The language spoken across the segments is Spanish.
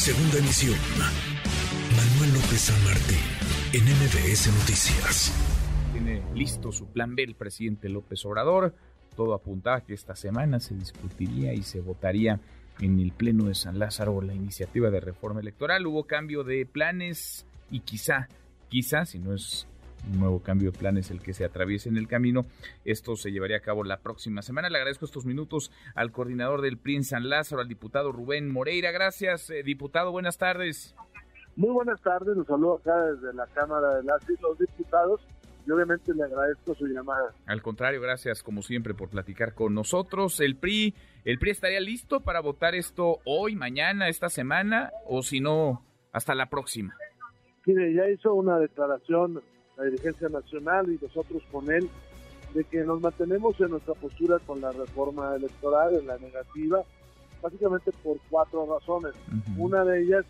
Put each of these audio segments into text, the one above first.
Segunda emisión. Manuel López San Martín, en MBS Noticias. Tiene listo su plan B el presidente López Obrador. Todo apuntaba que esta semana se discutiría y se votaría en el Pleno de San Lázaro la iniciativa de reforma electoral. Hubo cambio de planes y quizá, quizá, si no es un nuevo cambio de planes el que se atraviese en el camino. Esto se llevaría a cabo la próxima semana. Le agradezco estos minutos al coordinador del PRI en San Lázaro, al diputado Rubén Moreira. Gracias, eh, diputado. Buenas tardes. Muy buenas tardes. Los saludo acá desde la Cámara de las y los Diputados y obviamente le agradezco su llamada. Al contrario, gracias como siempre por platicar con nosotros. El PRI, el PRI estaría listo para votar esto hoy, mañana, esta semana o si no, hasta la próxima. Mire, ya hizo una declaración la dirigencia nacional y nosotros con él, de que nos mantenemos en nuestra postura con la reforma electoral, en la negativa, básicamente por cuatro razones. Una de ellas,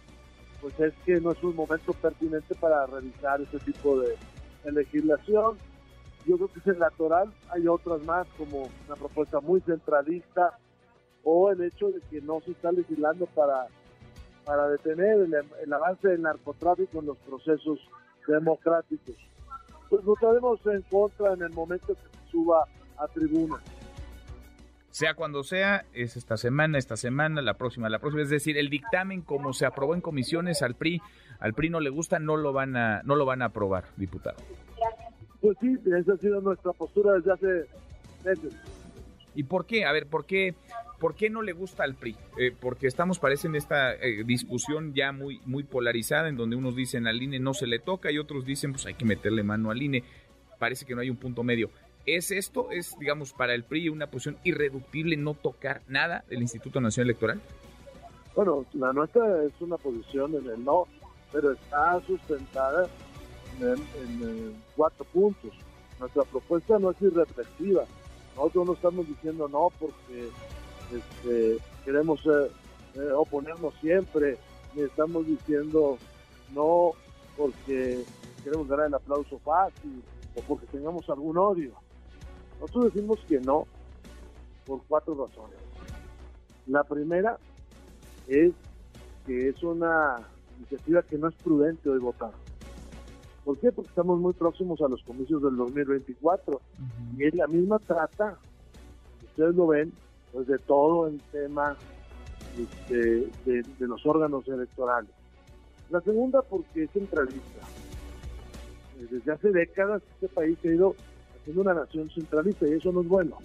pues es que no es un momento pertinente para revisar ese tipo de, legislación. Yo creo que es el natural, hay otras más, como una propuesta muy centralista, o el hecho de que no se está legislando para, para detener el, el avance del narcotráfico en los procesos democráticos pues votaremos en contra en el momento que se suba a tribuna. Sea cuando sea, es esta semana, esta semana, la próxima, la próxima. Es decir, el dictamen como se aprobó en comisiones al PRI, al PRI no le gusta, no lo van a, no lo van a aprobar, diputado. Pues sí, esa ha sido nuestra postura desde hace meses. ¿Y por qué? A ver, ¿por qué, por qué no le gusta al PRI? Eh, porque estamos, parece, en esta eh, discusión ya muy, muy polarizada, en donde unos dicen al INE no se le toca y otros dicen pues hay que meterle mano al INE. Parece que no hay un punto medio. ¿Es esto, es, digamos, para el PRI una posición irreductible no tocar nada del Instituto Nacional Electoral? Bueno, la nuestra es una posición en el no, pero está sustentada en, en cuatro puntos. Nuestra propuesta no es irreflexiva nosotros no estamos diciendo no porque este, queremos eh, eh, oponernos siempre, ni estamos diciendo no porque queremos ganar el aplauso fácil o porque tengamos algún odio. Nosotros decimos que no por cuatro razones. La primera es que es una iniciativa que no es prudente hoy votar. ¿Por qué? Porque estamos muy próximos a los comicios del 2024 y es la misma trata, ustedes lo ven, pues de todo el tema este, de, los órganos electorales. La segunda porque es centralista. Eh, desde hace décadas este país ha ido haciendo una nación centralista y eso no es bueno.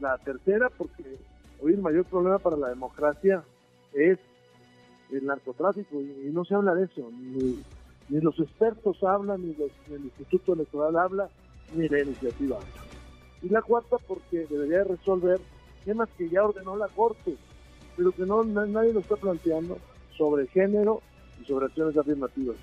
La tercera porque hoy el mayor problema para la democracia es el narcotráfico y, no se habla de eso, ni, ni los expertos hablan, ni, el Instituto Electoral habla, ni la iniciativa Y la cuarta, porque debería resolver temas que ya ordenó la Corte, pero que no nadie lo está planteando sobre género y sobre acciones afirmativas.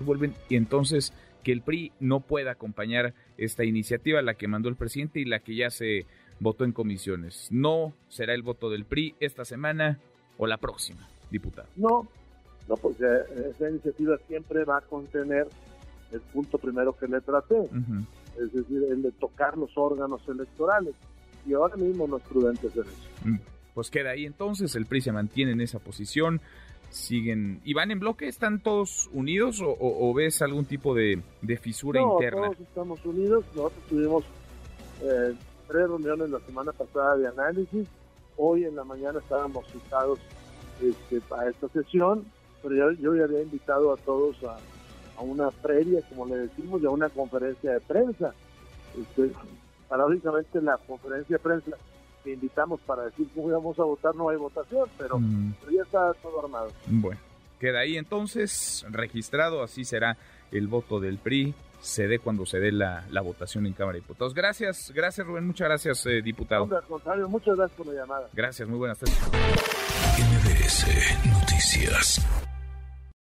Vuelven y entonces que el PRI no pueda acompañar esta iniciativa, la que mandó el presidente y la que ya se votó en comisiones. No será el voto del PRI esta semana o la próxima diputado? No, no, porque esa iniciativa siempre va a contener el punto primero que le traté, es decir, el de tocar los órganos electorales. Y ahora mismo no es prudente hacer eso. Mm, pues queda ahí entonces, el PRI se mantiene en esa posición, siguen... ¿Y van en bloque? ¿Están todos unidos o, ves algún tipo de, fisura no, interna? todos estamos unidos, nosotros tuvimos eh, tres reuniones la semana pasada de análisis, hoy en la mañana estábamos citados este, a esta sesión, pero yo, ya había invitado a todos a, una previa, como le decimos, y a una conferencia de prensa. Este, paradójicamente la conferencia de prensa que invitamos para decir cómo íbamos a votar no hay votación, pero, mm. pero ya está todo armado. Bueno, queda ahí entonces registrado, así será el voto del PRI se dé cuando se dé la, votación en Cámara de Diputados. Gracias, gracias Rubén, muchas gracias eh, diputado. al contrario, muchas gracias por la llamada. Gracias, muy buenas tardes. Noticias.